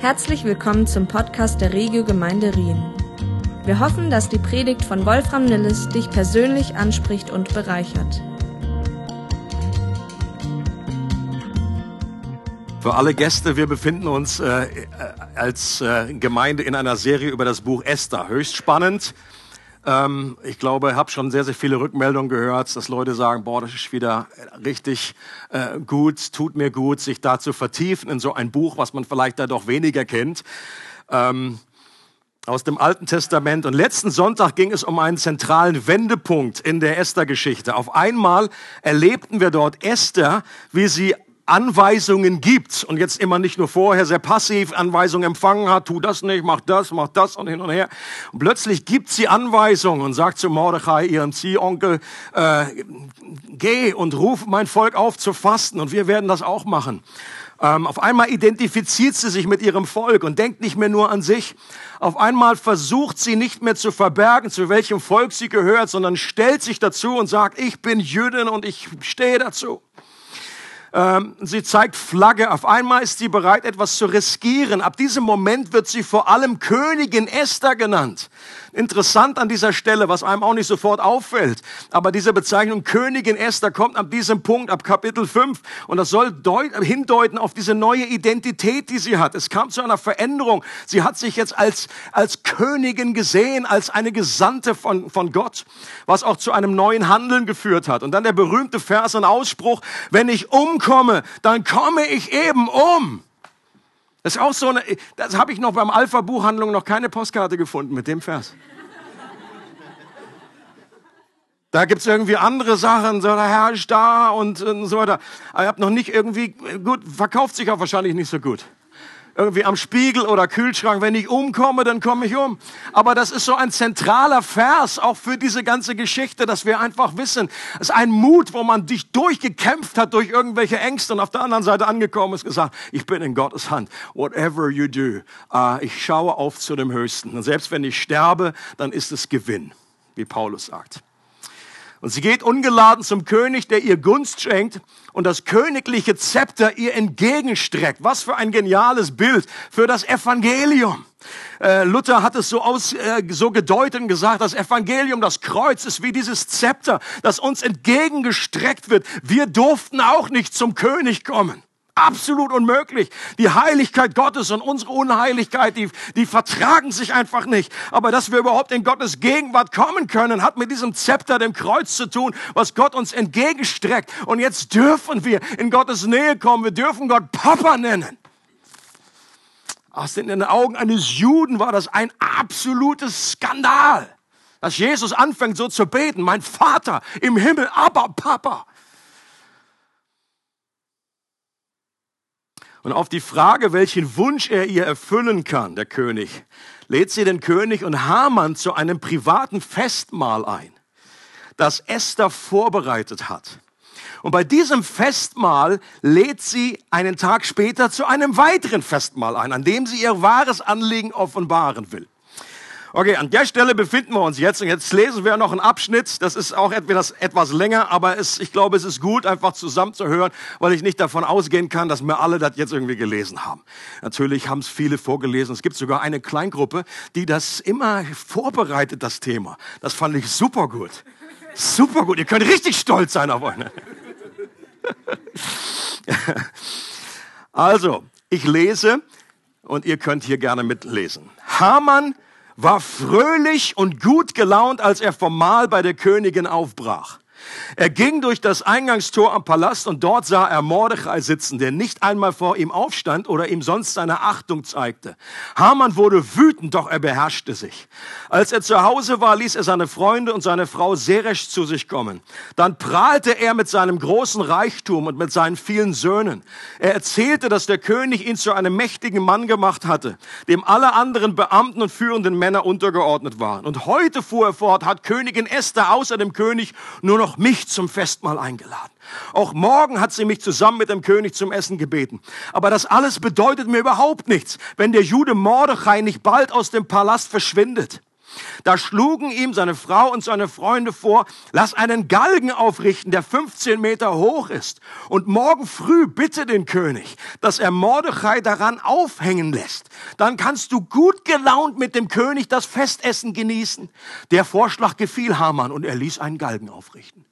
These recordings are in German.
Herzlich willkommen zum Podcast der Regio Gemeinde Rien. Wir hoffen, dass die Predigt von Wolfram Nilles dich persönlich anspricht und bereichert. Für alle Gäste, wir befinden uns äh, äh als äh, Gemeinde in einer Serie über das Buch Esther. Höchst spannend. Ähm, ich glaube, ich habe schon sehr, sehr viele Rückmeldungen gehört, dass Leute sagen, boah, das ist wieder richtig äh, gut, tut mir gut, sich da zu vertiefen in so ein Buch, was man vielleicht da doch weniger kennt. Ähm, aus dem Alten Testament. Und letzten Sonntag ging es um einen zentralen Wendepunkt in der Esther-Geschichte. Auf einmal erlebten wir dort Esther, wie sie Anweisungen gibt und jetzt immer nicht nur vorher sehr passiv Anweisungen empfangen hat, tu das nicht, mach das, mach das und hin und her. Und plötzlich gibt sie Anweisungen und sagt zu Mordechai, ihrem Ziehonkel, äh, geh und ruf mein Volk auf zu fasten und wir werden das auch machen. Ähm, auf einmal identifiziert sie sich mit ihrem Volk und denkt nicht mehr nur an sich. Auf einmal versucht sie nicht mehr zu verbergen, zu welchem Volk sie gehört, sondern stellt sich dazu und sagt, ich bin Jüdin und ich stehe dazu. Ähm, sie zeigt Flagge. Auf einmal ist sie bereit, etwas zu riskieren. Ab diesem Moment wird sie vor allem Königin Esther genannt. Interessant an dieser Stelle, was einem auch nicht sofort auffällt. Aber diese Bezeichnung Königin Esther kommt ab diesem Punkt, ab Kapitel 5. Und das soll hindeuten auf diese neue Identität, die sie hat. Es kam zu einer Veränderung. Sie hat sich jetzt als, als Königin gesehen, als eine Gesandte von, von Gott, was auch zu einem neuen Handeln geführt hat. Und dann der berühmte Vers und Ausspruch, wenn ich umkomme, dann komme ich eben um. Das ist auch so eine, das habe ich noch beim Alpha-Buchhandlung noch keine Postkarte gefunden mit dem Vers. Da gibt es irgendwie andere Sachen, so der Herr ist da und, und so weiter. Aber ich habe noch nicht irgendwie, gut, verkauft sich auch wahrscheinlich nicht so gut irgendwie am Spiegel oder Kühlschrank. Wenn ich umkomme, dann komme ich um. Aber das ist so ein zentraler Vers auch für diese ganze Geschichte, dass wir einfach wissen, es ist ein Mut, wo man dich durchgekämpft hat durch irgendwelche Ängste und auf der anderen Seite angekommen ist gesagt, ich bin in Gottes Hand. Whatever you do, uh, ich schaue auf zu dem Höchsten. Und selbst wenn ich sterbe, dann ist es Gewinn, wie Paulus sagt. Und sie geht ungeladen zum König, der ihr Gunst schenkt und das königliche Zepter ihr entgegenstreckt. Was für ein geniales Bild für das Evangelium. Äh, Luther hat es so, aus, äh, so gedeutet und gesagt, das Evangelium, das Kreuz ist wie dieses Zepter, das uns entgegengestreckt wird. Wir durften auch nicht zum König kommen absolut unmöglich. Die Heiligkeit Gottes und unsere Unheiligkeit, die, die vertragen sich einfach nicht. Aber dass wir überhaupt in Gottes Gegenwart kommen können, hat mit diesem Zepter, dem Kreuz zu tun, was Gott uns entgegenstreckt. Und jetzt dürfen wir in Gottes Nähe kommen. Wir dürfen Gott Papa nennen. Aus den Augen eines Juden war das ein absolutes Skandal, dass Jesus anfängt so zu beten. Mein Vater im Himmel, aber Papa. Und auf die Frage, welchen Wunsch er ihr erfüllen kann, der König, lädt sie den König und Haman zu einem privaten Festmahl ein, das Esther vorbereitet hat. Und bei diesem Festmahl lädt sie einen Tag später zu einem weiteren Festmahl ein, an dem sie ihr wahres Anliegen offenbaren will. Okay, an der Stelle befinden wir uns jetzt und jetzt lesen wir noch einen Abschnitt. Das ist auch etwas, etwas länger, aber es, ich glaube, es ist gut, einfach zusammen zu hören, weil ich nicht davon ausgehen kann, dass wir alle das jetzt irgendwie gelesen haben. Natürlich haben es viele vorgelesen. Es gibt sogar eine Kleingruppe, die das immer vorbereitet, das Thema. Das fand ich super gut. Super gut. Ihr könnt richtig stolz sein auf euch. Ne? Also, ich lese und ihr könnt hier gerne mitlesen. Hamann war fröhlich und gut gelaunt, als er vom Mahl bei der Königin aufbrach. Er ging durch das Eingangstor am Palast und dort sah er Mordechai sitzen, der nicht einmal vor ihm aufstand oder ihm sonst seine Achtung zeigte. Haman wurde wütend, doch er beherrschte sich. Als er zu Hause war, ließ er seine Freunde und seine Frau Seresh zu sich kommen. Dann prahlte er mit seinem großen Reichtum und mit seinen vielen Söhnen. Er erzählte, dass der König ihn zu einem mächtigen Mann gemacht hatte, dem alle anderen Beamten und führenden Männer untergeordnet waren. Und heute fuhr er fort, hat Königin Esther außer dem König nur noch mich zum Festmahl eingeladen. Auch morgen hat sie mich zusammen mit dem König zum Essen gebeten. Aber das alles bedeutet mir überhaupt nichts, wenn der Jude Mordechai nicht bald aus dem Palast verschwindet. Da schlugen ihm seine Frau und seine Freunde vor, lass einen Galgen aufrichten, der 15 Meter hoch ist. Und morgen früh bitte den König, dass er Mordechai daran aufhängen lässt. Dann kannst du gut gelaunt mit dem König das Festessen genießen. Der Vorschlag gefiel Haman und er ließ einen Galgen aufrichten.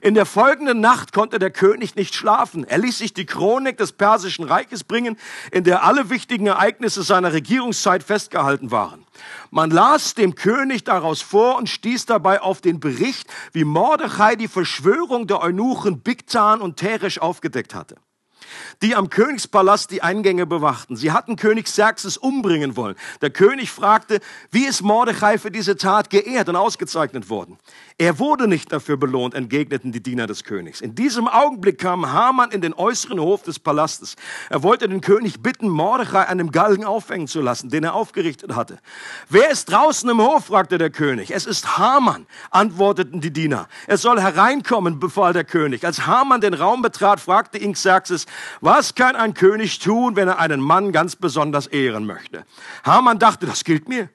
In der folgenden Nacht konnte der König nicht schlafen. Er ließ sich die Chronik des Persischen Reiches bringen, in der alle wichtigen Ereignisse seiner Regierungszeit festgehalten waren. Man las dem König daraus vor und stieß dabei auf den Bericht, wie Mordechai die Verschwörung der Eunuchen Bigtan und Teresh aufgedeckt hatte die am Königspalast die Eingänge bewachten. Sie hatten König Xerxes umbringen wollen. Der König fragte, wie ist Mordechai für diese Tat geehrt und ausgezeichnet worden? Er wurde nicht dafür belohnt, entgegneten die Diener des Königs. In diesem Augenblick kam Haman in den äußeren Hof des Palastes. Er wollte den König bitten, Mordechai an dem Galgen aufhängen zu lassen, den er aufgerichtet hatte. Wer ist draußen im Hof? fragte der König. Es ist Haman, antworteten die Diener. Er soll hereinkommen, befahl der König. Als Haman den Raum betrat, fragte ihn Xerxes, was kann ein König tun, wenn er einen Mann ganz besonders ehren möchte? Haman dachte, das gilt mir.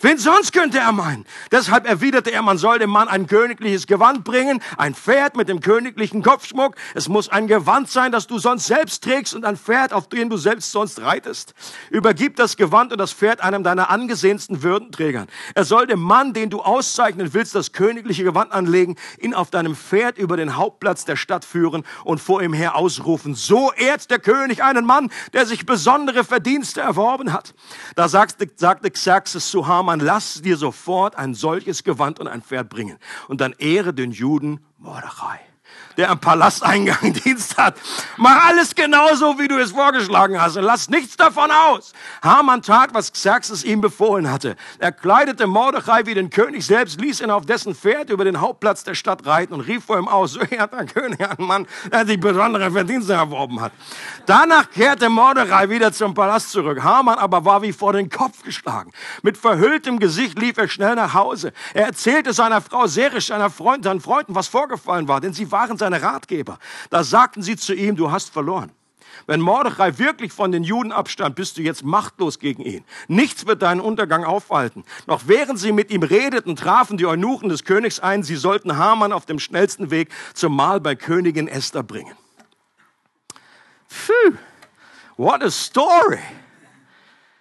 Wen sonst könnte er meinen? Deshalb erwiderte er, man soll dem Mann ein königliches Gewand bringen, ein Pferd mit dem königlichen Kopfschmuck. Es muss ein Gewand sein, das du sonst selbst trägst und ein Pferd, auf dem du selbst sonst reitest. Übergib das Gewand und das Pferd einem deiner angesehensten Würdenträgern. Er soll dem Mann, den du auszeichnen willst, das königliche Gewand anlegen, ihn auf deinem Pferd über den Hauptplatz der Stadt führen und vor ihm her ausrufen. So ehrt der König einen Mann, der sich besondere Verdienste erworben hat. Da sagte, sagte Xerxes zu Haman, man lass dir sofort ein solches Gewand und ein Pferd bringen. Und dann ehre den Juden Mordechai der am Palasteingang Dienst hat. Mach alles genauso, wie du es vorgeschlagen hast und lass nichts davon aus. Haman tat, was Xerxes ihm befohlen hatte. Er kleidete Mordechai wie den König selbst, ließ ihn auf dessen Pferd über den Hauptplatz der Stadt reiten und rief vor ihm aus, so ehrt der König einen Mann, der sich besondere Verdienste erworben hat. Danach kehrte Mordechai wieder zum Palast zurück. Haman aber war wie vor den Kopf geschlagen. Mit verhülltem Gesicht lief er schnell nach Hause. Er erzählte seiner Frau Serisch, seiner Freund, seinen Freunden, was vorgefallen war, denn sie waren seine Ratgeber. Da sagten sie zu ihm, du hast verloren. Wenn Mordechai wirklich von den Juden abstand, bist du jetzt machtlos gegen ihn. Nichts wird deinen Untergang aufhalten. Noch während sie mit ihm redeten, trafen die Eunuchen des Königs ein, sie sollten Haman auf dem schnellsten Weg zum Mahl bei Königin Esther bringen. Phew, what a story.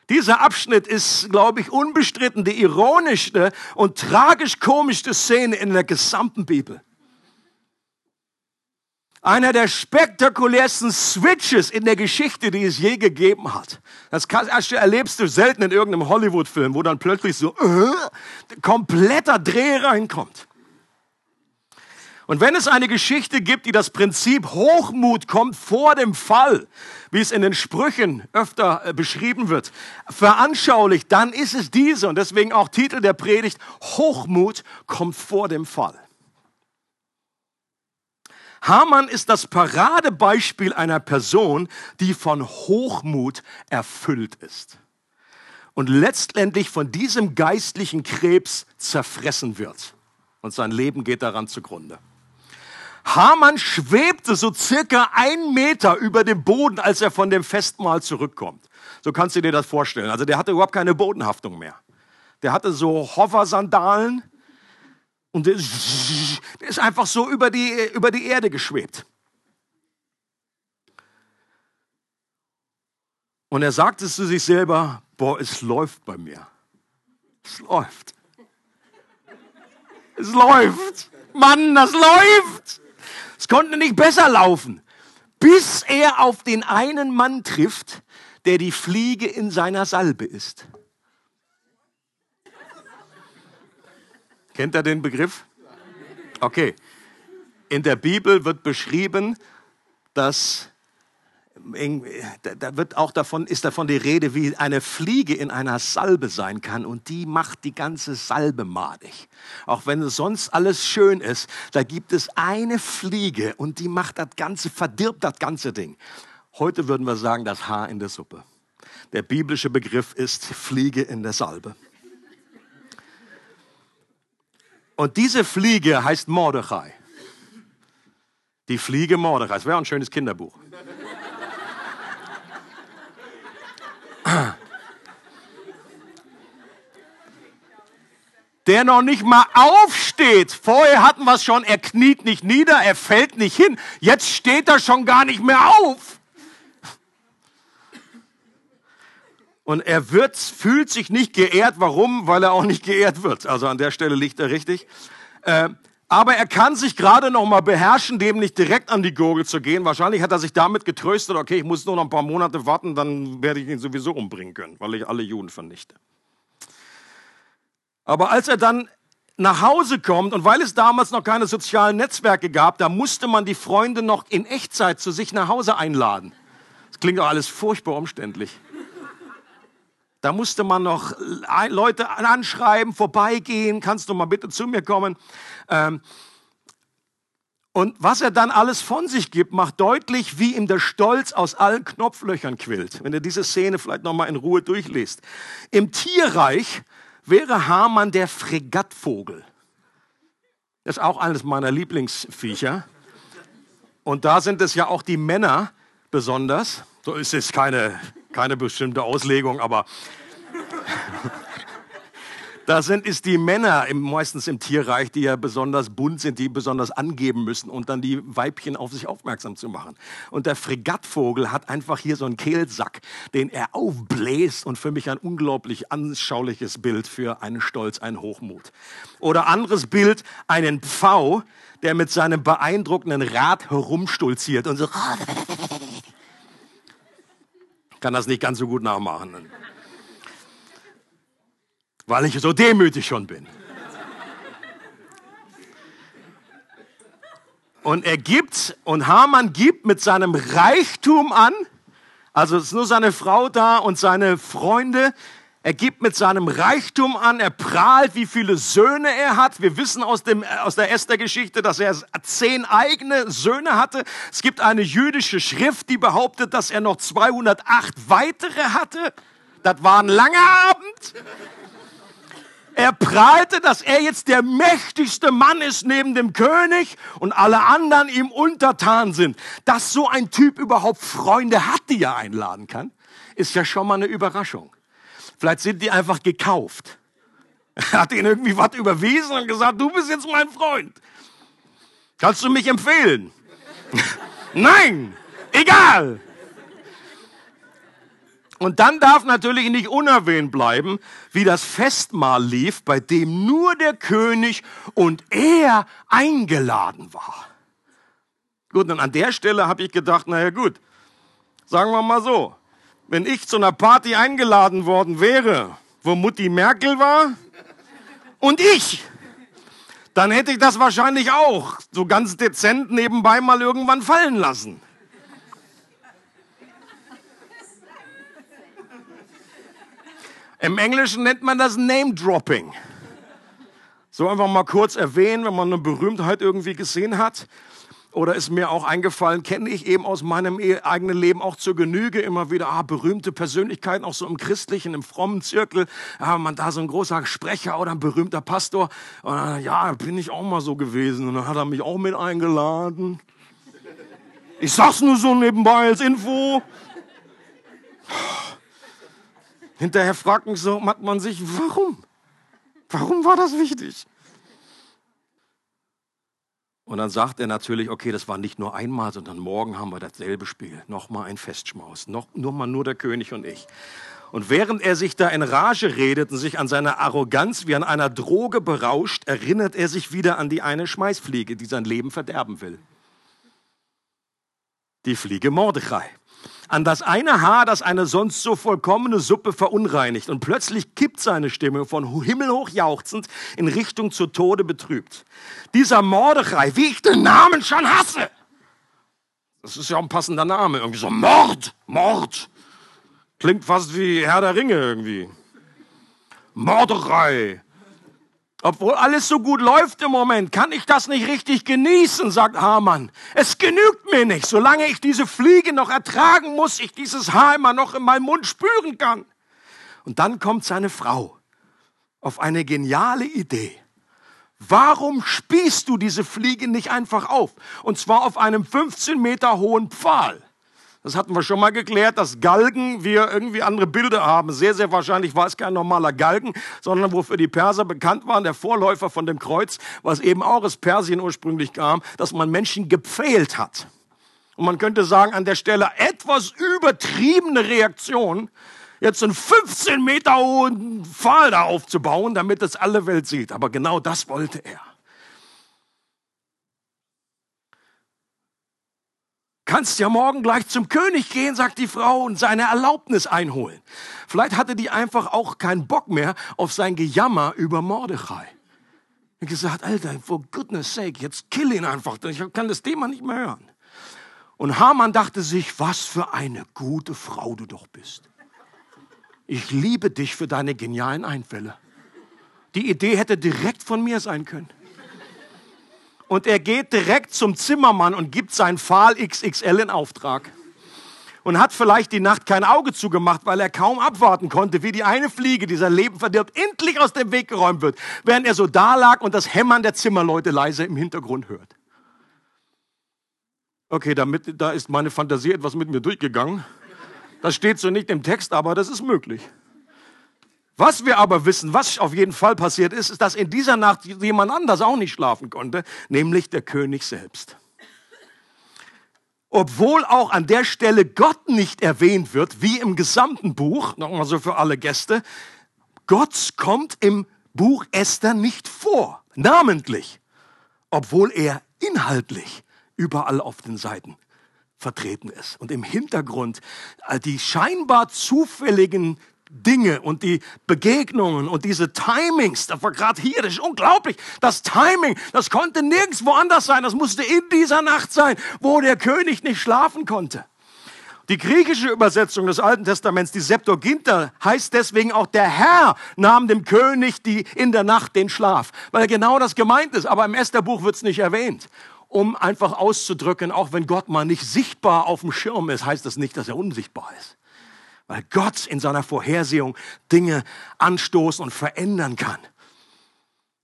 Dieser Abschnitt ist, glaube ich, unbestritten die ironischste und tragisch-komischste Szene in der gesamten Bibel einer der spektakulärsten Switches in der Geschichte, die es je gegeben hat. Das erlebst du selten in irgendeinem Hollywood-Film, wo dann plötzlich so äh, kompletter Dreh reinkommt. Und wenn es eine Geschichte gibt, die das Prinzip Hochmut kommt vor dem Fall, wie es in den Sprüchen öfter äh, beschrieben wird, veranschaulicht, dann ist es diese und deswegen auch Titel der Predigt, Hochmut kommt vor dem Fall. Hamann ist das Paradebeispiel einer Person, die von Hochmut erfüllt ist und letztendlich von diesem geistlichen Krebs zerfressen wird. Und sein Leben geht daran zugrunde. Hamann schwebte so circa ein Meter über dem Boden, als er von dem Festmahl zurückkommt. So kannst du dir das vorstellen. Also der hatte überhaupt keine Bodenhaftung mehr. Der hatte so Hover-Sandalen und der ist einfach so über die, über die Erde geschwebt. Und er sagte zu sich selber, boah, es läuft bei mir. Es läuft. Es läuft. Mann, das läuft. Es konnte nicht besser laufen, bis er auf den einen Mann trifft, der die Fliege in seiner Salbe ist. Kennt er den Begriff? Okay. In der Bibel wird beschrieben, dass da wird auch davon, ist davon die Rede, wie eine Fliege in einer Salbe sein kann und die macht die ganze Salbe madig. Auch wenn sonst alles schön ist, da gibt es eine Fliege und die macht das Ganze, verdirbt das ganze Ding. Heute würden wir sagen, das Haar in der Suppe. Der biblische Begriff ist Fliege in der Salbe. Und diese Fliege heißt Mordechai. Die Fliege Mordechai. Das wäre ein schönes Kinderbuch. der noch nicht mal aufsteht. Vorher hatten wir es schon, er kniet nicht nieder, er fällt nicht hin. Jetzt steht er schon gar nicht mehr auf. Und er wird, fühlt sich nicht geehrt. Warum? Weil er auch nicht geehrt wird. Also an der Stelle liegt er richtig. Äh, aber er kann sich gerade noch mal beherrschen, dem nicht direkt an die Gurgel zu gehen. Wahrscheinlich hat er sich damit getröstet, okay, ich muss nur noch ein paar Monate warten, dann werde ich ihn sowieso umbringen können, weil ich alle Juden vernichte. Aber als er dann nach Hause kommt und weil es damals noch keine sozialen Netzwerke gab, da musste man die Freunde noch in Echtzeit zu sich nach Hause einladen. Das klingt doch alles furchtbar umständlich. Da musste man noch Leute anschreiben, vorbeigehen, kannst du mal bitte zu mir kommen. Ähm, und was er dann alles von sich gibt, macht deutlich, wie ihm der Stolz aus allen Knopflöchern quillt. Wenn ihr diese Szene vielleicht noch mal in Ruhe durchliest. Im Tierreich wäre Hamann der Fregattvogel. Das ist auch eines meiner Lieblingsviecher. Und da sind es ja auch die Männer besonders. So ist es keine keine bestimmte Auslegung, aber da sind es die Männer im, meistens im Tierreich, die ja besonders bunt sind, die besonders angeben müssen und dann die Weibchen auf sich aufmerksam zu machen. Und der Fregattvogel hat einfach hier so einen Kehlsack, den er aufbläst und für mich ein unglaublich anschauliches Bild für einen Stolz, einen Hochmut. Oder anderes Bild, einen Pfau, der mit seinem beeindruckenden Rad herumstulziert und so kann das nicht ganz so gut nachmachen. Weil ich so demütig schon bin. Und er gibt, und Hamann gibt mit seinem Reichtum an, also es ist nur seine Frau da und seine Freunde, er gibt mit seinem Reichtum an, er prahlt, wie viele Söhne er hat. Wir wissen aus, dem, aus der Esther-Geschichte, dass er zehn eigene Söhne hatte. Es gibt eine jüdische Schrift, die behauptet, dass er noch 208 weitere hatte. Das war ein langer Abend. Er prahlte, dass er jetzt der mächtigste Mann ist neben dem König und alle anderen ihm untertan sind. Dass so ein Typ überhaupt Freunde hat, die er einladen kann, ist ja schon mal eine Überraschung. Vielleicht sind die einfach gekauft. Er hat ihnen irgendwie was überwiesen und gesagt, du bist jetzt mein Freund. Kannst du mich empfehlen? Nein, egal. Und dann darf natürlich nicht unerwähnt bleiben, wie das Festmahl lief, bei dem nur der König und er eingeladen war. Gut, und an der Stelle habe ich gedacht, naja gut, sagen wir mal so, wenn ich zu einer Party eingeladen worden wäre, wo Mutti Merkel war und ich, dann hätte ich das wahrscheinlich auch so ganz dezent nebenbei mal irgendwann fallen lassen. Im Englischen nennt man das Name Dropping. So einfach mal kurz erwähnen, wenn man eine Berühmtheit irgendwie gesehen hat oder ist mir auch eingefallen, kenne ich eben aus meinem e-, eigenen Leben auch zur Genüge immer wieder ah, berühmte Persönlichkeiten, auch so im christlichen, im frommen Zirkel. Ja, man da so ein großer Sprecher oder ein berühmter Pastor. Und, ja, bin ich auch mal so gewesen. Und dann hat er mich auch mit eingeladen. Ich sag's nur so nebenbei als Info. Hinterher fragt mich so, hat man sich, warum? Warum war das wichtig? Und dann sagt er natürlich, okay, das war nicht nur einmal, sondern morgen haben wir dasselbe Spiel. Nochmal ein Festschmaus. Noch, nur mal nur der König und ich. Und während er sich da in Rage redet und sich an seine Arroganz wie an einer Droge berauscht, erinnert er sich wieder an die eine Schmeißfliege, die sein Leben verderben will. Die Fliege Mordechai an das eine Haar, das eine sonst so vollkommene Suppe verunreinigt. Und plötzlich kippt seine Stimme von himmelhoch jauchzend in Richtung zu Tode betrübt. Dieser Mordechai, wie ich den Namen schon hasse. Das ist ja ein passender Name. Irgendwie so Mord, Mord. Klingt fast wie Herr der Ringe irgendwie. Mordechai, obwohl alles so gut läuft im Moment, kann ich das nicht richtig genießen, sagt Hamann. Es genügt mir nicht, solange ich diese Fliege noch ertragen muss, ich dieses Haar immer noch in meinem Mund spüren kann. Und dann kommt seine Frau auf eine geniale Idee. Warum spießt du diese Fliege nicht einfach auf? Und zwar auf einem 15 Meter hohen Pfahl. Das hatten wir schon mal geklärt, dass Galgen wir irgendwie andere Bilder haben. Sehr, sehr wahrscheinlich war es kein normaler Galgen, sondern wofür die Perser bekannt waren, der Vorläufer von dem Kreuz, was eben auch aus Persien ursprünglich kam, dass man Menschen gepfählt hat. Und man könnte sagen, an der Stelle etwas übertriebene Reaktion, jetzt einen 15 Meter hohen Pfahl da aufzubauen, damit es alle Welt sieht. Aber genau das wollte er. Kannst ja morgen gleich zum König gehen, sagt die Frau, und seine Erlaubnis einholen. Vielleicht hatte die einfach auch keinen Bock mehr auf sein Gejammer über Mordechai. Hat gesagt, Alter, for goodness sake, jetzt kill ihn einfach. Ich kann das Thema nicht mehr hören. Und Haman dachte sich, was für eine gute Frau du doch bist. Ich liebe dich für deine genialen Einfälle. Die Idee hätte direkt von mir sein können und er geht direkt zum Zimmermann und gibt sein Pfahl XXL in Auftrag. Und hat vielleicht die Nacht kein Auge zugemacht, weil er kaum abwarten konnte, wie die eine Fliege, die sein Leben verdirbt, endlich aus dem Weg geräumt wird, während er so da lag und das Hämmern der Zimmerleute leise im Hintergrund hört. Okay, damit, da ist meine Fantasie etwas mit mir durchgegangen. Das steht so nicht im Text, aber das ist möglich. Was wir aber wissen, was auf jeden Fall passiert ist, ist, dass in dieser Nacht jemand anders auch nicht schlafen konnte, nämlich der König selbst. Obwohl auch an der Stelle Gott nicht erwähnt wird, wie im gesamten Buch, nochmal so für alle Gäste, Gott kommt im Buch Esther nicht vor, namentlich, obwohl er inhaltlich überall auf den Seiten vertreten ist. Und im Hintergrund die scheinbar zufälligen Dinge und die Begegnungen und diese Timings, das war gerade hier, das ist unglaublich. Das Timing, das konnte nirgendwo anders sein. Das musste in dieser Nacht sein, wo der König nicht schlafen konnte. Die griechische Übersetzung des Alten Testaments, die Septuaginta, heißt deswegen auch, der Herr nahm dem König die in der Nacht den Schlaf, weil genau das gemeint ist. Aber im Estherbuch wird es nicht erwähnt. Um einfach auszudrücken, auch wenn Gott mal nicht sichtbar auf dem Schirm ist, heißt das nicht, dass er unsichtbar ist weil Gott in seiner Vorhersehung Dinge anstoßen und verändern kann.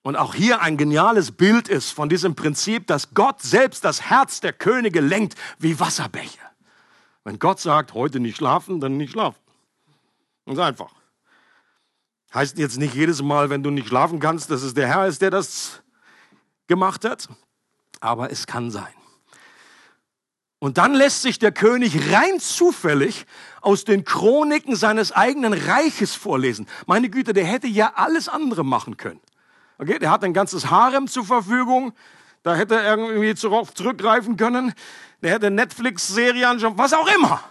Und auch hier ein geniales Bild ist von diesem Prinzip, dass Gott selbst das Herz der Könige lenkt wie Wasserbäche. Wenn Gott sagt, heute nicht schlafen, dann nicht schlafen. Ganz einfach. Heißt jetzt nicht jedes Mal, wenn du nicht schlafen kannst, dass es der Herr ist, der das gemacht hat, aber es kann sein. Und dann lässt sich der König rein zufällig aus den Chroniken seines eigenen Reiches vorlesen. Meine Güte, der hätte ja alles andere machen können. Okay, der hat ein ganzes Harem zur Verfügung. Da hätte er irgendwie zurückgreifen können. Der hätte Netflix-Serien schon, was auch immer.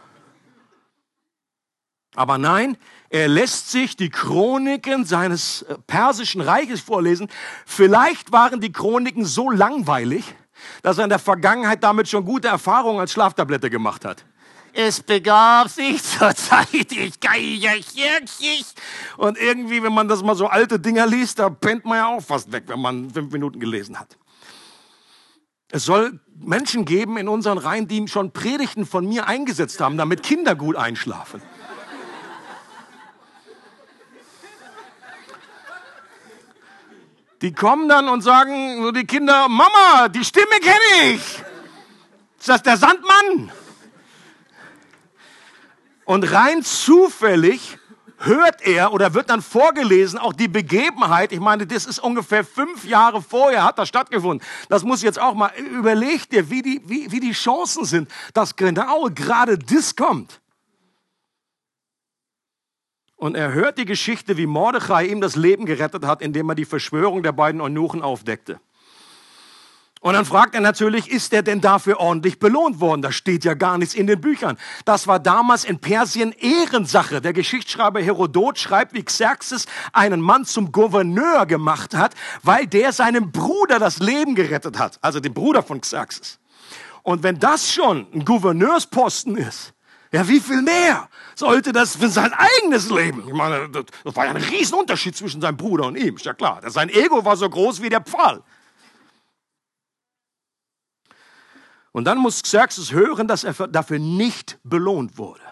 Aber nein, er lässt sich die Chroniken seines äh, persischen Reiches vorlesen. Vielleicht waren die Chroniken so langweilig, dass er in der Vergangenheit damit schon gute Erfahrungen als Schlaftablette gemacht hat. Es begab sich zur Zeit, ich geigerchirchig. Und irgendwie, wenn man das mal so alte Dinger liest, da pennt man ja auch fast weg, wenn man fünf Minuten gelesen hat. Es soll Menschen geben in unseren Reihen, die schon Predigten von mir eingesetzt haben, damit Kinder gut einschlafen. Die kommen dann und sagen, so die Kinder, Mama, die Stimme kenne ich. Ist das der Sandmann? Und rein zufällig hört er oder wird dann vorgelesen, auch die Begebenheit, ich meine, das ist ungefähr fünf Jahre vorher, hat das stattgefunden. Das muss jetzt auch mal, überleg dir, wie die, wie, wie die Chancen sind, dass genau gerade das kommt. Und er hört die Geschichte, wie Mordechai ihm das Leben gerettet hat, indem er die Verschwörung der beiden Eunuchen aufdeckte. Und dann fragt er natürlich, ist er denn dafür ordentlich belohnt worden? Da steht ja gar nichts in den Büchern. Das war damals in Persien Ehrensache. Der Geschichtsschreiber Herodot schreibt, wie Xerxes einen Mann zum Gouverneur gemacht hat, weil der seinem Bruder das Leben gerettet hat. Also den Bruder von Xerxes. Und wenn das schon ein Gouverneursposten ist, ja, wie viel mehr sollte das für sein eigenes Leben? Ich meine, das war ja ein Riesenunterschied zwischen seinem Bruder und ihm, ist ja klar. Sein Ego war so groß wie der Pfahl. Und dann muss Xerxes hören, dass er dafür nicht belohnt wurde.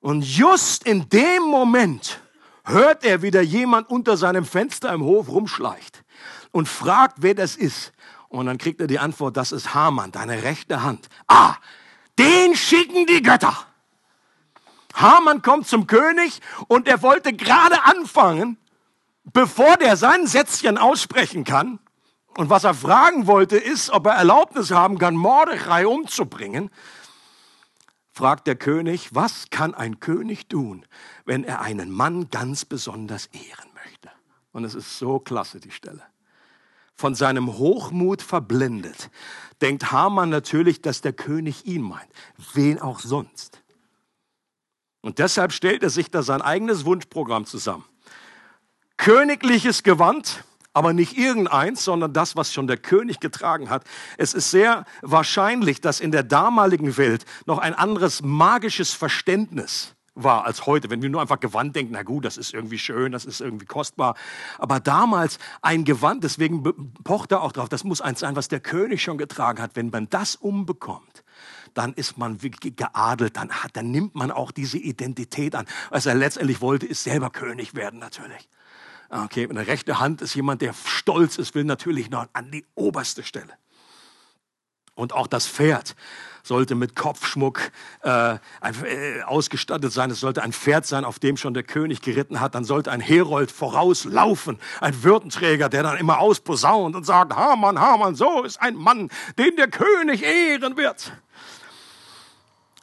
Und just in dem Moment hört er, wie da jemand unter seinem Fenster im Hof rumschleicht und fragt, wer das ist. Und dann kriegt er die Antwort, das ist Haman, deine rechte Hand. Ah, Den schicken die Götter. Haman kommt zum König und er wollte gerade anfangen, bevor der sein Sätzchen aussprechen kann. Und was er fragen wollte, ist, ob er Erlaubnis haben kann, Mordechai umzubringen. Fragt der König, was kann ein König tun, wenn er einen Mann ganz besonders ehren möchte? Und es ist so klasse, die Stelle. Von seinem Hochmut verblendet, denkt Haman natürlich, dass der König ihn meint. Wen auch sonst. Und deshalb stellt er sich da sein eigenes Wunschprogramm zusammen. Königliches Gewand, aber nicht irgendeins, sondern das, was schon der König getragen hat. Es ist sehr wahrscheinlich, dass in der damaligen Welt noch ein anderes magisches Verständnis war als heute. Wenn wir nur einfach Gewand denken, na gut, das ist irgendwie schön, das ist irgendwie kostbar. Aber damals ein Gewand, deswegen pocht er auch drauf, das muss eins sein, was der König schon getragen hat. Wenn man das umbekommt, dann ist man geadelt, dann, hat, dann nimmt man auch diese Identität an. Was er letztendlich wollte, ist selber König werden natürlich. Okay, eine rechte Hand ist jemand, der stolz ist, will natürlich noch an die oberste Stelle. Und auch das Pferd sollte mit Kopfschmuck äh, äh, ausgestattet sein. Es sollte ein Pferd sein, auf dem schon der König geritten hat. Dann sollte ein Herold vorauslaufen, ein Würdenträger, der dann immer ausposaunt und sagt, Hamann, Hamann, so ist ein Mann, den der König ehren wird.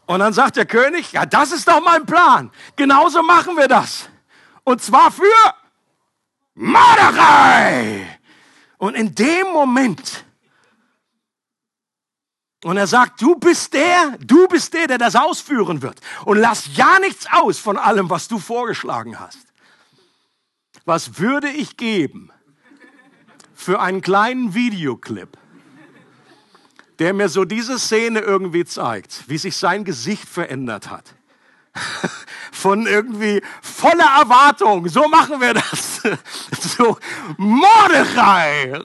Und dann sagt der König, ja, das ist doch mein Plan. Genauso machen wir das. Und zwar für Mordechai. Und in dem Moment, und er sagt, du bist der, du bist der, der das ausführen wird. Und lass ja nichts aus von allem, was du vorgeschlagen hast. Was würde ich geben für einen kleinen Videoclip? der mir so diese Szene irgendwie zeigt, wie sich sein Gesicht verändert hat. Von irgendwie voller Erwartung, so machen wir das. So, Mordechai.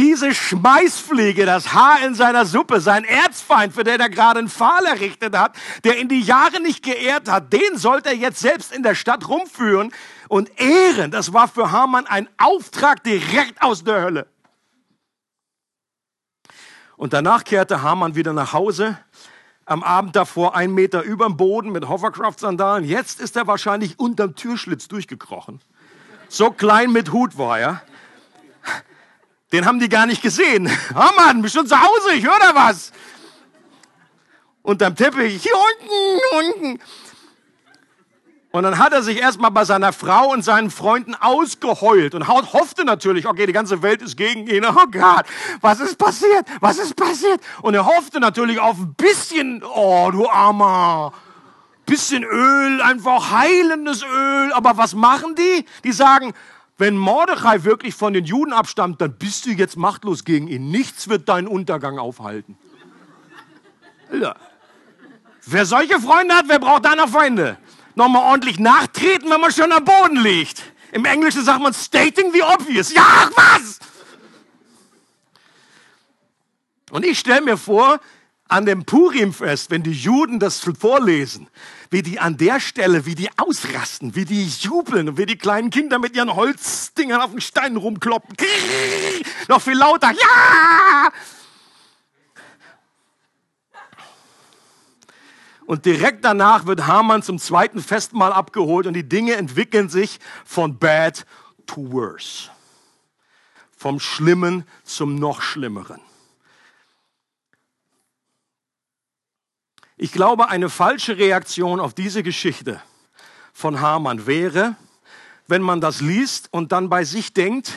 Diese Schmeißfliege, das Haar in seiner Suppe, sein Erzfeind, für den er gerade einen Pfahl errichtet hat, der in die Jahre nicht geehrt hat, den sollte er jetzt selbst in der Stadt rumführen und ehren. Das war für Haman ein Auftrag direkt aus der Hölle. Und danach kehrte Haman wieder nach Hause. Am Abend davor ein Meter über dem Boden mit Hovercraft-Sandalen. Jetzt ist er wahrscheinlich unterm Türschlitz durchgekrochen. So klein mit Hut war er. Den haben die gar nicht gesehen. Haman, bist du zu Hause? Ich höre da was. Unterm Teppich. Hier unten, unten. Und dann hat er sich erstmal bei seiner Frau und seinen Freunden ausgeheult und hoffte natürlich, okay, die ganze Welt ist gegen ihn. Oh Gott, was ist passiert? Was ist passiert? Und er hoffte natürlich auf ein bisschen, oh du Armer, bisschen Öl, einfach heilendes Öl. Aber was machen die? Die sagen, wenn Mordechai wirklich von den Juden abstammt, dann bist du jetzt machtlos gegen ihn. Nichts wird deinen Untergang aufhalten. Ja. Wer solche Freunde hat, wer braucht da noch Feinde? nochmal ordentlich nachtreten, wenn man schon am Boden liegt. Im Englischen sagt man stating the obvious. Ja, was? Und ich stelle mir vor, an dem Purimfest, wenn die Juden das vorlesen, wie die an der Stelle, wie die ausrasten, wie die jubeln und wie die kleinen Kinder mit ihren Holzdingern auf den Steinen rumkloppen. Noch viel lauter. Ja! Und direkt danach wird Haman zum zweiten Festmahl abgeholt und die Dinge entwickeln sich von bad to worse. Vom Schlimmen zum noch Schlimmeren. Ich glaube, eine falsche Reaktion auf diese Geschichte von Haman wäre, wenn man das liest und dann bei sich denkt,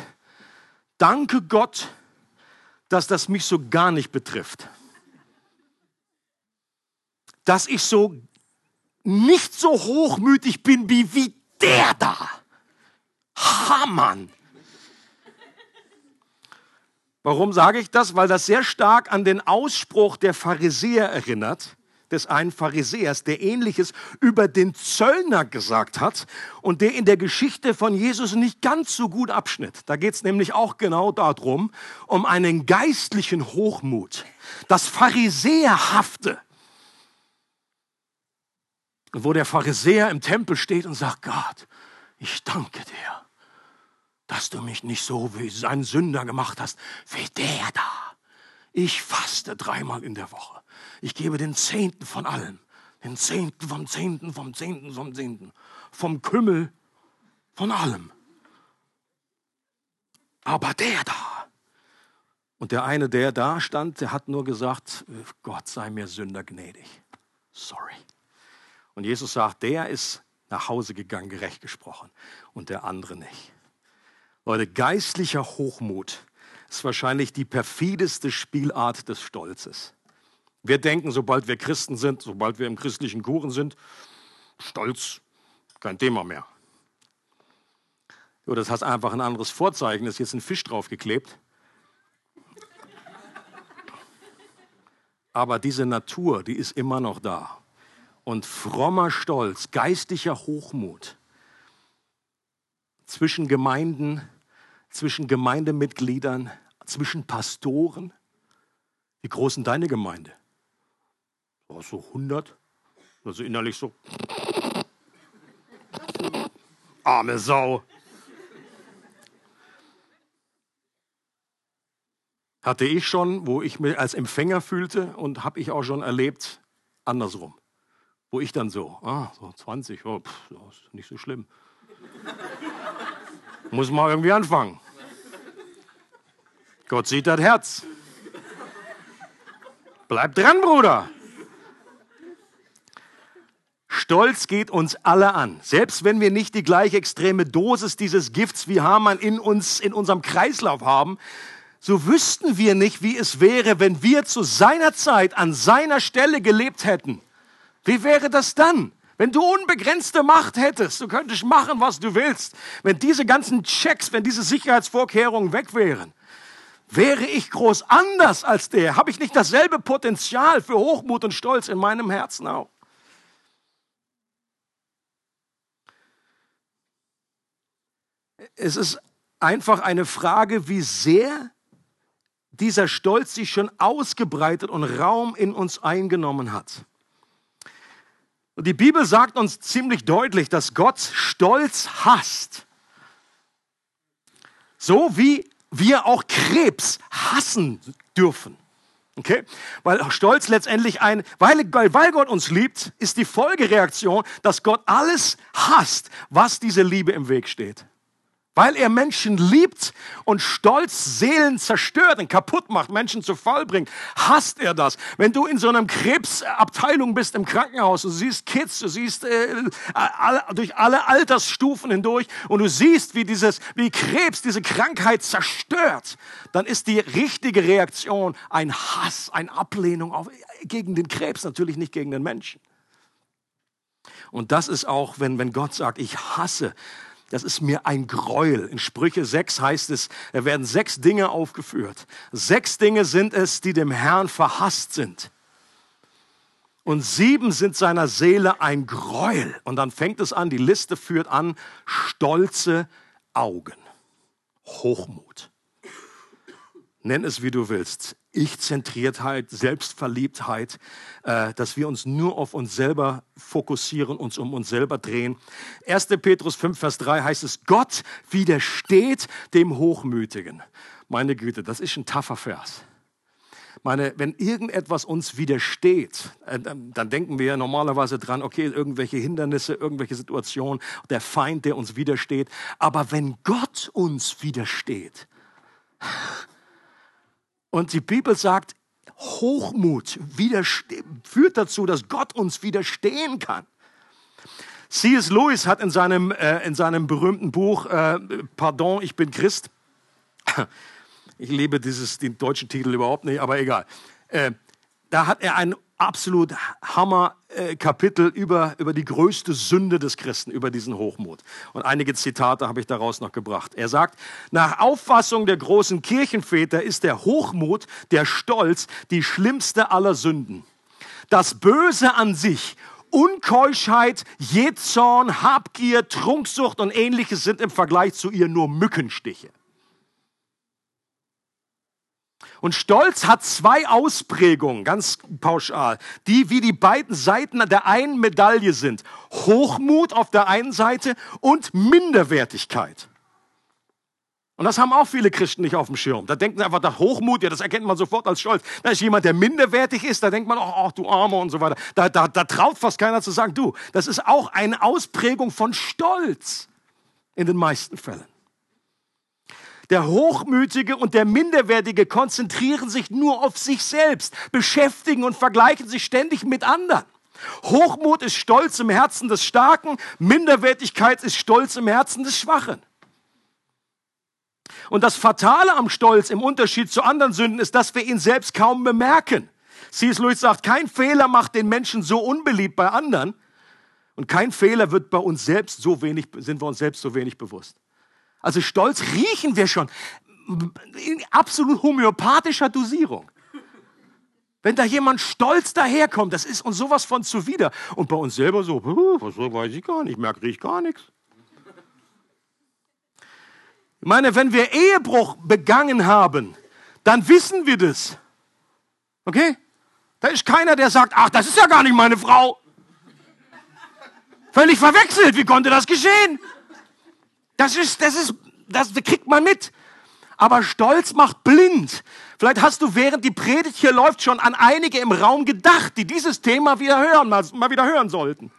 danke Gott, dass das mich so gar nicht betrifft dass ich so nicht so hochmütig bin wie, wie der da. Hamann. Warum sage ich das? Weil das sehr stark an den Ausspruch der Pharisäer erinnert, des einen Pharisäers, der ähnliches über den Zöllner gesagt hat und der in der Geschichte von Jesus nicht ganz so gut abschnitt. Da geht es nämlich auch genau darum, um einen geistlichen Hochmut, das Pharisäerhafte wo der Pharisäer im Tempel steht und sagt, Gott, ich danke dir, dass du mich nicht so wie ein Sünder gemacht hast, wie der da. Ich faste dreimal in der Woche. Ich gebe den Zehnten von allem. Den Zehnten vom Zehnten, vom Zehnten, vom Zehnten. Vom Kümmel, von allem. Aber der da. Und der eine, der da stand, der hat nur gesagt, Gott sei mir Sünder gnädig. Sorry. Und Jesus sagt, der ist nach Hause gegangen, gerecht gesprochen, und der andere nicht. Leute, geistlicher Hochmut ist wahrscheinlich die perfideste Spielart des Stolzes. Wir denken, sobald wir Christen sind, sobald wir im christlichen Kuchen sind, Stolz, kein Thema mehr. Jo, das hat einfach ein anderes Vorzeichen, ist jetzt ein Fisch draufgeklebt. Aber diese Natur, die ist immer noch da. Und frommer Stolz, geistlicher Hochmut zwischen Gemeinden, zwischen Gemeindemitgliedern, zwischen Pastoren. Wie groß ist deine Gemeinde? Oh, so 100? Also innerlich so. Arme Sau. Hatte ich schon, wo ich mich als Empfänger fühlte und habe ich auch schon erlebt, andersrum. Wo ich dann so, ah, so 20, oh, pff, das ist nicht so schlimm. Muss mal irgendwie anfangen. Gott sieht das Herz. Bleib dran, Bruder. Stolz geht uns alle an. Selbst wenn wir nicht die gleiche extreme Dosis dieses Gifts wie Hamann in uns, in unserem Kreislauf haben, so wüssten wir nicht, wie es wäre, wenn wir zu seiner Zeit an seiner Stelle gelebt hätten. Wie wäre das dann? Wenn du unbegrenzte Macht hättest, du könntest machen, was du willst. Wenn diese ganzen Checks, wenn diese Sicherheitsvorkehrungen weg wären, wäre ich groß anders als der? Habe ich nicht dasselbe Potenzial für Hochmut und Stolz in meinem Herzen auch? Es ist einfach eine Frage, wie sehr dieser Stolz sich schon ausgebreitet und Raum in uns eingenommen hat. Und die Bibel sagt uns ziemlich deutlich, dass Gott Stolz hasst. So wie wir auch Krebs hassen dürfen. Okay? Weil Stolz letztendlich ein, weil, weil Gott uns liebt, ist die Folgereaktion, dass Gott alles hasst, was diese Liebe im Weg steht. Weil er Menschen liebt und Stolz Seelen zerstört und kaputt macht, Menschen zu Fall bringt, hasst er das. Wenn du in so einer Krebsabteilung bist im Krankenhaus, du siehst Kids, du siehst äh, alle, durch alle Altersstufen hindurch und du siehst, wie dieses, wie Krebs diese Krankheit zerstört, dann ist die richtige Reaktion ein Hass, eine Ablehnung auf, gegen den Krebs, natürlich nicht gegen den Menschen. Und das ist auch, wenn, wenn Gott sagt, ich hasse das ist mir ein Gräuel. In Sprüche 6 heißt es, da werden sechs Dinge aufgeführt. Sechs Dinge sind es, die dem Herrn verhasst sind. Und sieben sind seiner Seele ein Gräuel. Und dann fängt es an, die Liste führt an, stolze Augen, Hochmut. Nenn es, wie du willst. Ich-Zentriertheit, Selbstverliebtheit, äh, dass wir uns nur auf uns selber fokussieren, uns um uns selber drehen. 1. Petrus 5, Vers 3 heißt es, Gott widersteht dem Hochmütigen. Meine Güte, das ist ein taffer Vers. Meine, wenn irgendetwas uns widersteht, äh, dann denken wir normalerweise dran, okay, irgendwelche Hindernisse, irgendwelche Situationen, der Feind, der uns widersteht. Aber wenn Gott uns widersteht, und die Bibel sagt, Hochmut führt dazu, dass Gott uns widerstehen kann. C.S. Lewis hat in seinem, äh, in seinem berühmten Buch äh, Pardon, ich bin Christ, ich liebe dieses, den deutschen Titel überhaupt nicht, aber egal, äh, da hat er ein absolut Hammer-Kapitel äh, über, über die größte Sünde des Christen, über diesen Hochmut. Und einige Zitate habe ich daraus noch gebracht. Er sagt, nach Auffassung der großen Kirchenväter ist der Hochmut, der Stolz, die schlimmste aller Sünden. Das Böse an sich Unkeuschheit, Jezorn, Habgier, Trunksucht und ähnliches sind im Vergleich zu ihr nur Mückenstiche. Und Stolz hat zwei Ausprägungen, ganz pauschal, die wie die beiden Seiten der einen Medaille sind. Hochmut auf der einen Seite und Minderwertigkeit. Und das haben auch viele Christen nicht auf dem Schirm. Da denken sie einfach, das Hochmut, ja, das erkennt man sofort als Stolz. Da ist jemand, der minderwertig ist, da denkt man, ach, oh, du Armer und so weiter. Da, da, da traut fast keiner zu sagen, du, das ist auch eine Ausprägung von Stolz in den meisten Fällen. Der Hochmütige und der Minderwertige konzentrieren sich nur auf sich selbst, beschäftigen und vergleichen sich ständig mit anderen. Hochmut ist Stolz im Herzen des Starken, Minderwertigkeit ist Stolz im Herzen des Schwachen. Und das Fatale am Stolz im Unterschied zu anderen Sünden ist, dass wir ihn selbst kaum bemerken. C.S. Lewis sagt, kein Fehler macht den Menschen so unbeliebt bei anderen und kein Fehler wird bei uns selbst so wenig, sind wir uns selbst so wenig bewusst. Also Stolz riechen wir schon in absolut homöopathischer Dosierung. Wenn da jemand stolz daherkommt, das ist uns sowas von zuwider. Und bei uns selber so, was weiß ich gar nicht, merke ich gar nichts. Ich meine, wenn wir Ehebruch begangen haben, dann wissen wir das. Okay? Da ist keiner, der sagt, ach, das ist ja gar nicht meine Frau. Völlig verwechselt. Wie konnte das geschehen? Das ist, das ist, das kriegt man mit. Aber Stolz macht blind. Vielleicht hast du während die Predigt hier läuft schon an einige im Raum gedacht, die dieses Thema wieder hören, mal, mal wieder hören sollten.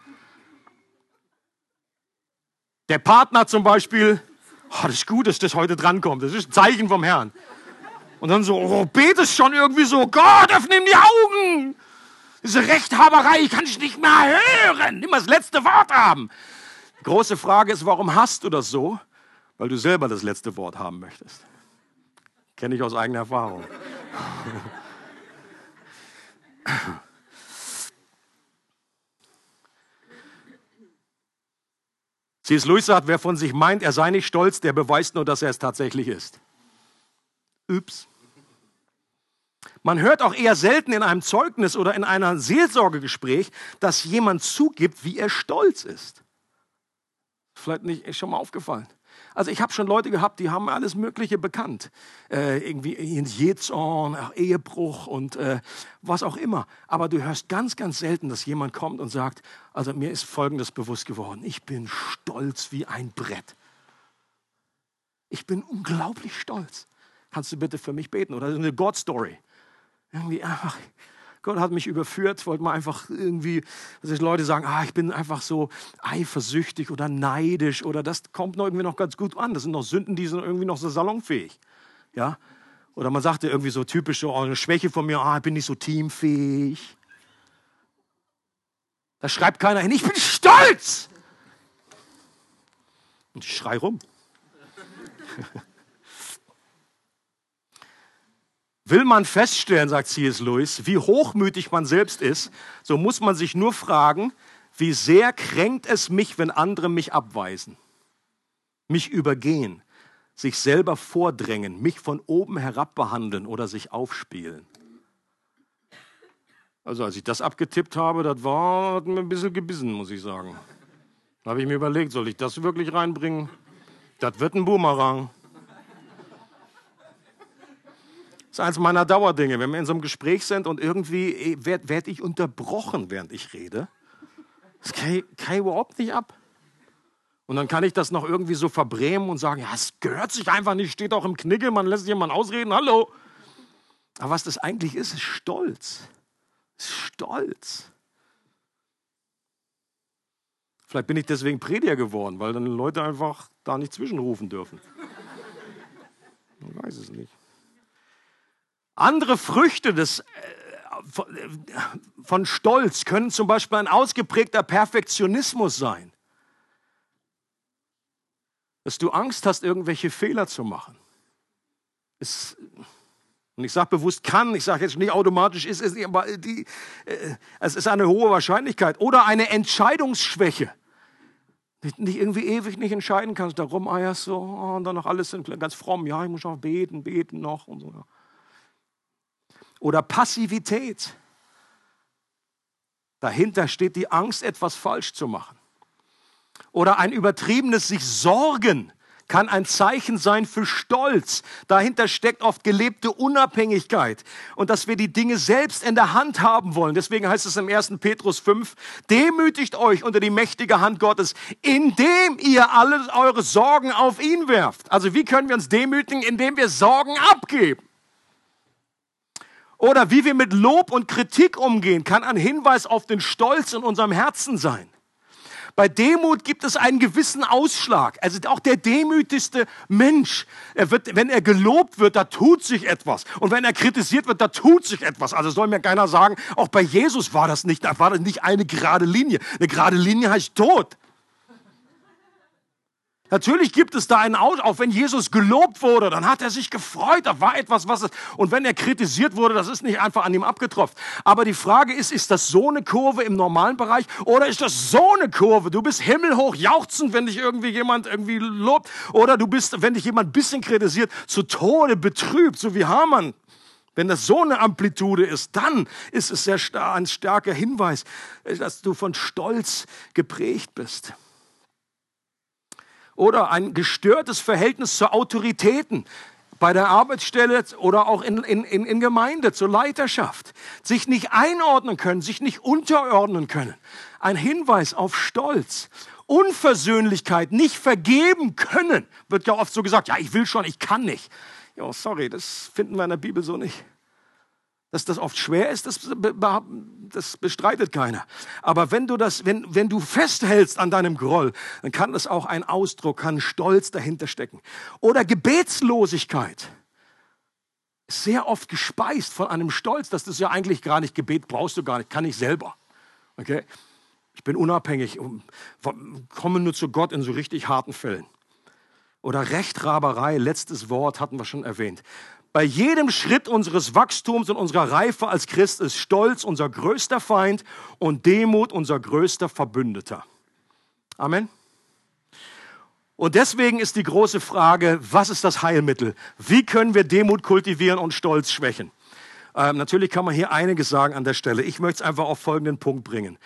Der Partner zum Beispiel, oh, das ist gut, dass das heute drankommt. Das ist ein Zeichen vom Herrn. Und dann so, oh, betest schon irgendwie so, Gott, öffne ihm die Augen. Diese Rechthaberei, ich kann dich nicht mehr hören. Immer das letzte Wort haben. Die große Frage ist, warum hast du das so? Weil du selber das letzte Wort haben möchtest. Kenne ich aus eigener Erfahrung. C.S. Lewis sagt, wer von sich meint, er sei nicht stolz, der beweist nur, dass er es tatsächlich ist. Üps. Man hört auch eher selten in einem Zeugnis oder in einem Seelsorgegespräch, dass jemand zugibt, wie er stolz ist. Vielleicht nicht ist schon mal aufgefallen. Also ich habe schon Leute gehabt, die haben alles Mögliche bekannt. Äh, irgendwie Jezorn, Ehebruch und äh, was auch immer. Aber du hörst ganz, ganz selten, dass jemand kommt und sagt, also mir ist Folgendes bewusst geworden. Ich bin stolz wie ein Brett. Ich bin unglaublich stolz. Kannst du bitte für mich beten? Oder eine God-Story. Irgendwie einfach, Gott hat mich überführt, wollte mal einfach irgendwie, dass ich Leute sagen, ah, ich bin einfach so eifersüchtig oder neidisch oder das kommt noch irgendwie noch ganz gut an. Das sind noch Sünden, die sind irgendwie noch so salonfähig. Ja? Oder man sagte irgendwie so typisch so, oh, eine Schwäche von mir, ah, ich bin nicht so teamfähig. Da schreibt keiner hin, ich bin stolz. Und ich schrei rum. Will man feststellen, sagt C.S. Lewis, wie hochmütig man selbst ist, so muss man sich nur fragen, wie sehr kränkt es mich, wenn andere mich abweisen, mich übergehen, sich selber vordrängen, mich von oben herab behandeln oder sich aufspielen. Also als ich das abgetippt habe, das war hat mir ein bisschen gebissen, muss ich sagen. Da habe ich mir überlegt, soll ich das wirklich reinbringen? Das wird ein Boomerang. Das ist eines meiner Dauerdinge. Wenn wir in so einem Gespräch sind und irgendwie eh, werde werd ich unterbrochen, während ich rede, das kann ich, kann ich überhaupt nicht ab. Und dann kann ich das noch irgendwie so verbrämen und sagen, ja, es gehört sich einfach nicht, steht auch im Knickel, man lässt jemanden ausreden, hallo. Aber was das eigentlich ist, ist Stolz. Stolz. Vielleicht bin ich deswegen Prediger geworden, weil dann Leute einfach da nicht zwischenrufen dürfen. Ich weiß es nicht. Andere Früchte des, äh, von Stolz können zum Beispiel ein ausgeprägter Perfektionismus sein. Dass du Angst hast, irgendwelche Fehler zu machen. Es, und ich sage bewusst kann, ich sage jetzt nicht automatisch ist es, aber die, äh, es ist eine hohe Wahrscheinlichkeit. Oder eine Entscheidungsschwäche. Nicht, nicht irgendwie ewig nicht entscheiden kannst, darum eierst so oh, und dann noch alles ganz fromm. Ja, ich muss auch beten, beten noch und so oder Passivität. Dahinter steht die Angst, etwas falsch zu machen. Oder ein übertriebenes sich Sorgen, kann ein Zeichen sein für Stolz. Dahinter steckt oft gelebte Unabhängigkeit und dass wir die Dinge selbst in der Hand haben wollen. Deswegen heißt es im 1. Petrus 5, demütigt euch unter die mächtige Hand Gottes, indem ihr alle eure Sorgen auf ihn werft. Also wie können wir uns demütigen? Indem wir Sorgen abgeben. Oder wie wir mit Lob und Kritik umgehen, kann ein Hinweis auf den Stolz in unserem Herzen sein. Bei Demut gibt es einen gewissen Ausschlag. Also auch der demütigste Mensch, er wird, wenn er gelobt wird, da tut sich etwas. Und wenn er kritisiert wird, da tut sich etwas. Also soll mir keiner sagen, auch bei Jesus war das nicht, war das nicht eine gerade Linie. Eine gerade Linie heißt Tod. Natürlich gibt es da einen Aus, auch wenn Jesus gelobt wurde, dann hat er sich gefreut, da war etwas, was es, und wenn er kritisiert wurde, das ist nicht einfach an ihm abgetropft. Aber die Frage ist, ist das so eine Kurve im normalen Bereich oder ist das so eine Kurve? Du bist himmelhoch jauchzend, wenn dich irgendwie jemand irgendwie lobt oder du bist, wenn dich jemand ein bisschen kritisiert, zu Tode betrübt, so wie Hamann. Wenn das so eine Amplitude ist, dann ist es sehr ein starker Hinweis, dass du von Stolz geprägt bist oder ein gestörtes Verhältnis zu Autoritäten bei der Arbeitsstelle oder auch in, in, in Gemeinde, zur Leiterschaft. Sich nicht einordnen können, sich nicht unterordnen können. Ein Hinweis auf Stolz. Unversöhnlichkeit, nicht vergeben können, wird ja oft so gesagt, ja, ich will schon, ich kann nicht. Ja, sorry, das finden wir in der Bibel so nicht. Dass das oft schwer ist, das, das bestreitet keiner. Aber wenn du, das, wenn, wenn du festhältst an deinem Groll, dann kann das auch ein Ausdruck, kann Stolz dahinter stecken. Oder Gebetslosigkeit. Sehr oft gespeist von einem Stolz, dass das ja eigentlich gar nicht Gebet brauchst du gar nicht, kann ich selber. Okay? Ich bin unabhängig, komme nur zu Gott in so richtig harten Fällen. Oder Rechtraberei, letztes Wort hatten wir schon erwähnt. Bei jedem Schritt unseres Wachstums und unserer Reife als Christ ist Stolz unser größter Feind und Demut unser größter Verbündeter. Amen. Und deswegen ist die große Frage, was ist das Heilmittel? Wie können wir Demut kultivieren und Stolz schwächen? Ähm, natürlich kann man hier einiges sagen an der Stelle. Ich möchte es einfach auf folgenden Punkt bringen.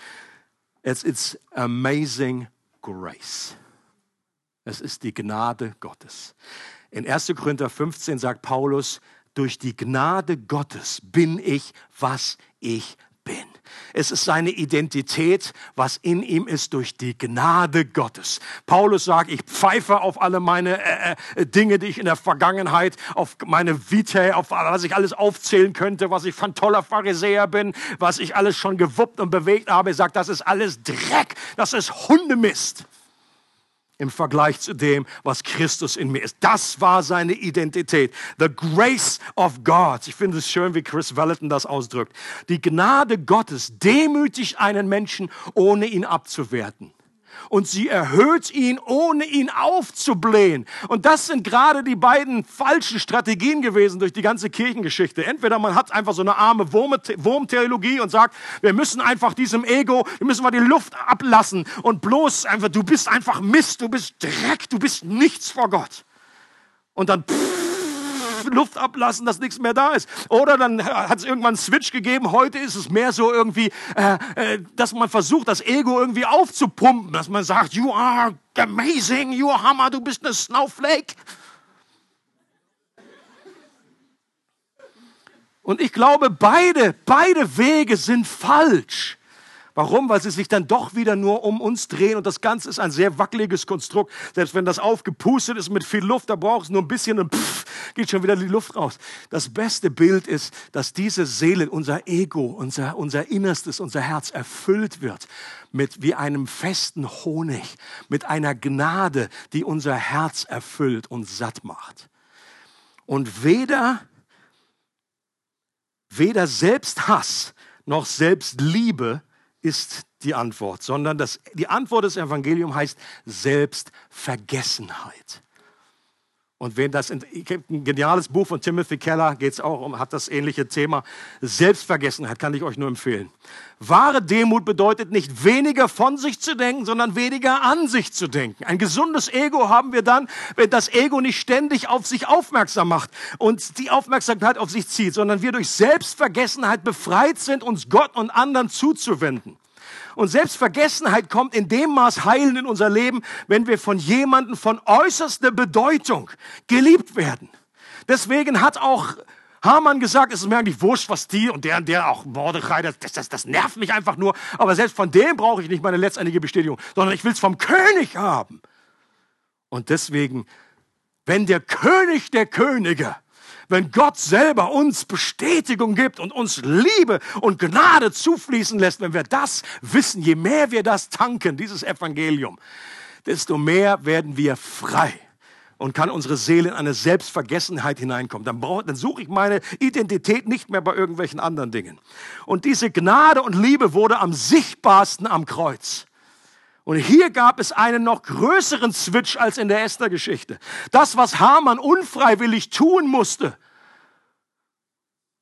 It's, it's amazing grace. Es ist die Gnade Gottes. In 1. Korinther 15 sagt Paulus, durch die Gnade Gottes bin ich, was ich bin. Es ist seine Identität, was in ihm ist durch die Gnade Gottes. Paulus sagt, ich pfeife auf alle meine äh, äh, Dinge, die ich in der Vergangenheit, auf meine Vitae, auf was ich alles aufzählen könnte, was ich von toller Pharisäer bin, was ich alles schon gewuppt und bewegt habe. Er sagt, das ist alles Dreck, das ist Hundemist im Vergleich zu dem, was Christus in mir ist. Das war seine Identität. The grace of God. Ich finde es schön, wie Chris Valentin das ausdrückt. Die Gnade Gottes demütigt einen Menschen, ohne ihn abzuwerten und sie erhöht ihn, ohne ihn aufzublähen. Und das sind gerade die beiden falschen Strategien gewesen durch die ganze Kirchengeschichte. Entweder man hat einfach so eine arme Wurmtheologie und sagt, wir müssen einfach diesem Ego, wir müssen mal die Luft ablassen und bloß einfach, du bist einfach Mist, du bist Dreck, du bist nichts vor Gott. Und dann pff, Luft ablassen, dass nichts mehr da ist. Oder dann hat es irgendwann einen Switch gegeben. Heute ist es mehr so irgendwie, äh, äh, dass man versucht, das Ego irgendwie aufzupumpen, dass man sagt, you are amazing, you are Hammer, du bist eine Snowflake. Und ich glaube, beide, beide Wege sind falsch. Warum? Weil sie sich dann doch wieder nur um uns drehen und das Ganze ist ein sehr wackeliges Konstrukt. Selbst wenn das aufgepustet ist mit viel Luft, da braucht es nur ein bisschen und pff, geht schon wieder die Luft raus. Das beste Bild ist, dass diese Seele, unser Ego, unser, unser Innerstes, unser Herz erfüllt wird mit wie einem festen Honig, mit einer Gnade, die unser Herz erfüllt und satt macht. Und weder, weder Selbsthass noch Selbstliebe ist die Antwort, sondern das, die Antwort des Evangeliums heißt Selbstvergessenheit. Und wenn das, ein geniales Buch von Timothy Keller, geht es auch um, hat das ähnliche Thema. Selbstvergessenheit kann ich euch nur empfehlen. Wahre Demut bedeutet nicht weniger von sich zu denken, sondern weniger an sich zu denken. Ein gesundes Ego haben wir dann, wenn das Ego nicht ständig auf sich aufmerksam macht und die Aufmerksamkeit auf sich zieht, sondern wir durch Selbstvergessenheit befreit sind, uns Gott und anderen zuzuwenden. Und Selbstvergessenheit kommt in dem Maß heilen in unser Leben, wenn wir von jemandem von äußerster Bedeutung geliebt werden. Deswegen hat auch Hamann gesagt, es ist mir eigentlich wurscht, was die und der und der auch Mordechai, das, das, das nervt mich einfach nur. Aber selbst von dem brauche ich nicht meine letztendliche Bestätigung, sondern ich will es vom König haben. Und deswegen, wenn der König der Könige, wenn Gott selber uns Bestätigung gibt und uns Liebe und Gnade zufließen lässt, wenn wir das wissen, je mehr wir das tanken, dieses Evangelium, desto mehr werden wir frei und kann unsere Seele in eine Selbstvergessenheit hineinkommen. Dann, brauch, dann suche ich meine Identität nicht mehr bei irgendwelchen anderen Dingen. Und diese Gnade und Liebe wurde am sichtbarsten am Kreuz. Und hier gab es einen noch größeren Switch als in der Esther-Geschichte. Das, was Haman unfreiwillig tun musste,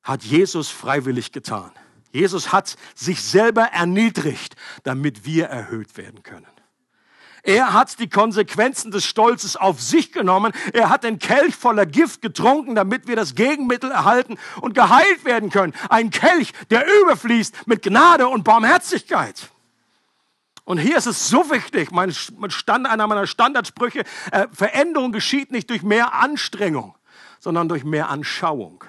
hat Jesus freiwillig getan. Jesus hat sich selber erniedrigt, damit wir erhöht werden können. Er hat die Konsequenzen des Stolzes auf sich genommen. Er hat den Kelch voller Gift getrunken, damit wir das Gegenmittel erhalten und geheilt werden können. Ein Kelch, der überfließt mit Gnade und Barmherzigkeit. Und hier ist es so wichtig, mein Stand, einer meiner Standardsprüche, äh, Veränderung geschieht nicht durch mehr Anstrengung, sondern durch mehr Anschauung.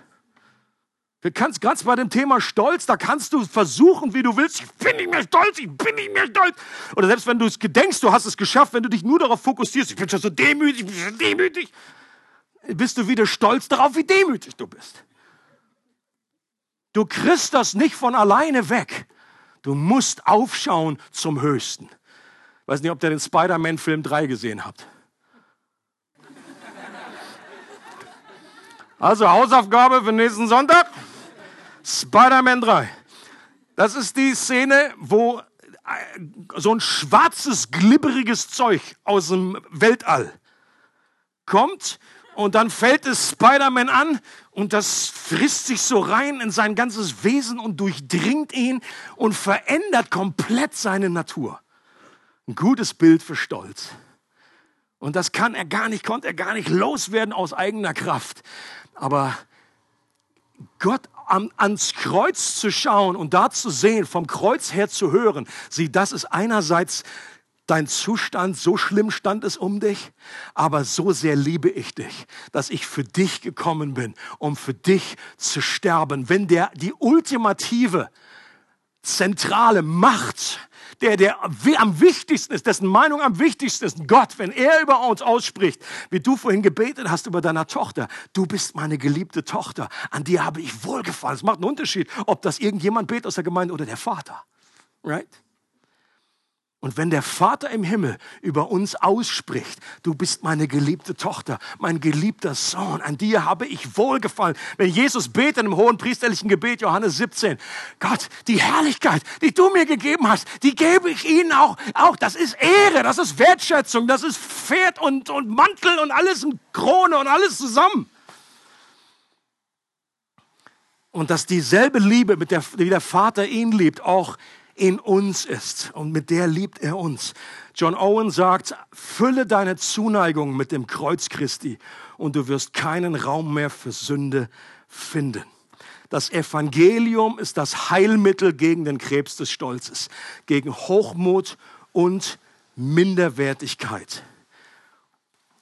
Du kannst ganz bei dem Thema Stolz, da kannst du versuchen, wie du willst. Ich bin nicht mehr stolz, ich bin nicht mehr stolz. Oder selbst wenn du es gedenkst, du hast es geschafft, wenn du dich nur darauf fokussierst, ich bin schon so demütig, ich bin schon demütig, bist du wieder stolz darauf, wie demütig du bist. Du kriegst das nicht von alleine weg. Du musst aufschauen zum Höchsten. Ich weiß nicht, ob ihr den Spider-Man-Film 3 gesehen habt. Also Hausaufgabe für nächsten Sonntag. Spider-Man 3. Das ist die Szene, wo äh, so ein schwarzes, glibberiges Zeug aus dem Weltall kommt und dann fällt es Spider-Man an und das frisst sich so rein in sein ganzes Wesen und durchdringt ihn und verändert komplett seine Natur. Ein gutes Bild für Stolz. Und das kann er gar nicht, konnte er gar nicht loswerden aus eigener Kraft. Aber Gott an, ans Kreuz zu schauen und da zu sehen, vom Kreuz her zu hören, sieh, das ist einerseits dein Zustand, so schlimm stand es um dich, aber so sehr liebe ich dich, dass ich für dich gekommen bin, um für dich zu sterben. Wenn der, die ultimative, zentrale Macht der, der am wichtigsten ist, dessen Meinung am wichtigsten ist, Gott, wenn er über uns ausspricht, wie du vorhin gebetet hast über deiner Tochter, du bist meine geliebte Tochter, an dir habe ich wohlgefallen. Es macht einen Unterschied, ob das irgendjemand betet aus der Gemeinde oder der Vater. Right? Und wenn der Vater im Himmel über uns ausspricht, du bist meine geliebte Tochter, mein geliebter Sohn, an dir habe ich wohlgefallen. Wenn Jesus betet im hohen priesterlichen Gebet, Johannes 17, Gott, die Herrlichkeit, die du mir gegeben hast, die gebe ich ihnen auch. Auch das ist Ehre, das ist Wertschätzung, das ist Pferd und, und Mantel und alles und Krone und alles zusammen. Und dass dieselbe Liebe, mit der, wie der Vater ihn liebt, auch in uns ist. Und mit der liebt er uns. John Owen sagt, fülle deine Zuneigung mit dem Kreuz Christi und du wirst keinen Raum mehr für Sünde finden. Das Evangelium ist das Heilmittel gegen den Krebs des Stolzes, gegen Hochmut und Minderwertigkeit.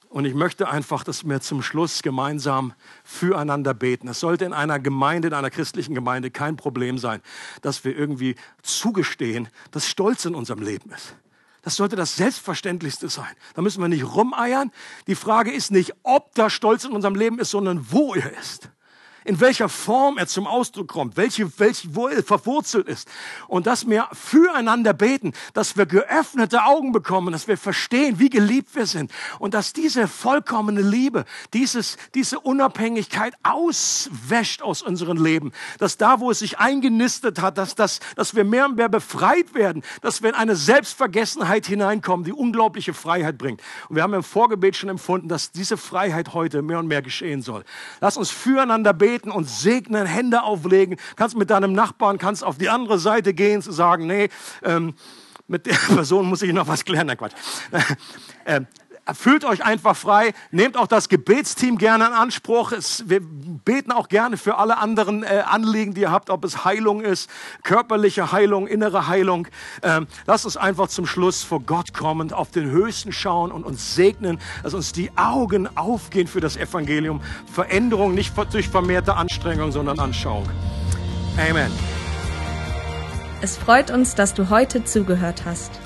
Und ich möchte einfach, dass wir zum Schluss gemeinsam füreinander beten. Es sollte in einer Gemeinde, in einer christlichen Gemeinde kein Problem sein, dass wir irgendwie zugestehen, dass Stolz in unserem Leben ist. Das sollte das Selbstverständlichste sein. Da müssen wir nicht rumeiern. Die Frage ist nicht, ob da Stolz in unserem Leben ist, sondern wo er ist in welcher Form er zum Ausdruck kommt, welche, welche, wo er verwurzelt ist. Und dass wir füreinander beten, dass wir geöffnete Augen bekommen, dass wir verstehen, wie geliebt wir sind. Und dass diese vollkommene Liebe, dieses, diese Unabhängigkeit auswäscht aus unserem Leben. Dass da, wo es sich eingenistet hat, dass, dass, dass wir mehr und mehr befreit werden, dass wir in eine Selbstvergessenheit hineinkommen, die unglaubliche Freiheit bringt. Und wir haben im Vorgebet schon empfunden, dass diese Freiheit heute mehr und mehr geschehen soll. Lass uns füreinander beten beten und segnen, Hände auflegen. Kannst mit deinem Nachbarn, kannst auf die andere Seite gehen, zu sagen, nee, ähm, mit der Person muss ich noch was klären. Nein, Quatsch. äh, fühlt euch einfach frei. Nehmt auch das Gebetsteam gerne in Anspruch. Es, wir beten auch gerne für alle anderen äh, Anliegen, die ihr habt, ob es Heilung ist, körperliche Heilung, innere Heilung. Ähm, lasst uns einfach zum Schluss vor Gott kommen, auf den Höchsten schauen und uns segnen, dass uns die Augen aufgehen für das Evangelium. Veränderung nicht durch vermehrte Anstrengung, sondern Anschauung. Amen. Es freut uns, dass du heute zugehört hast.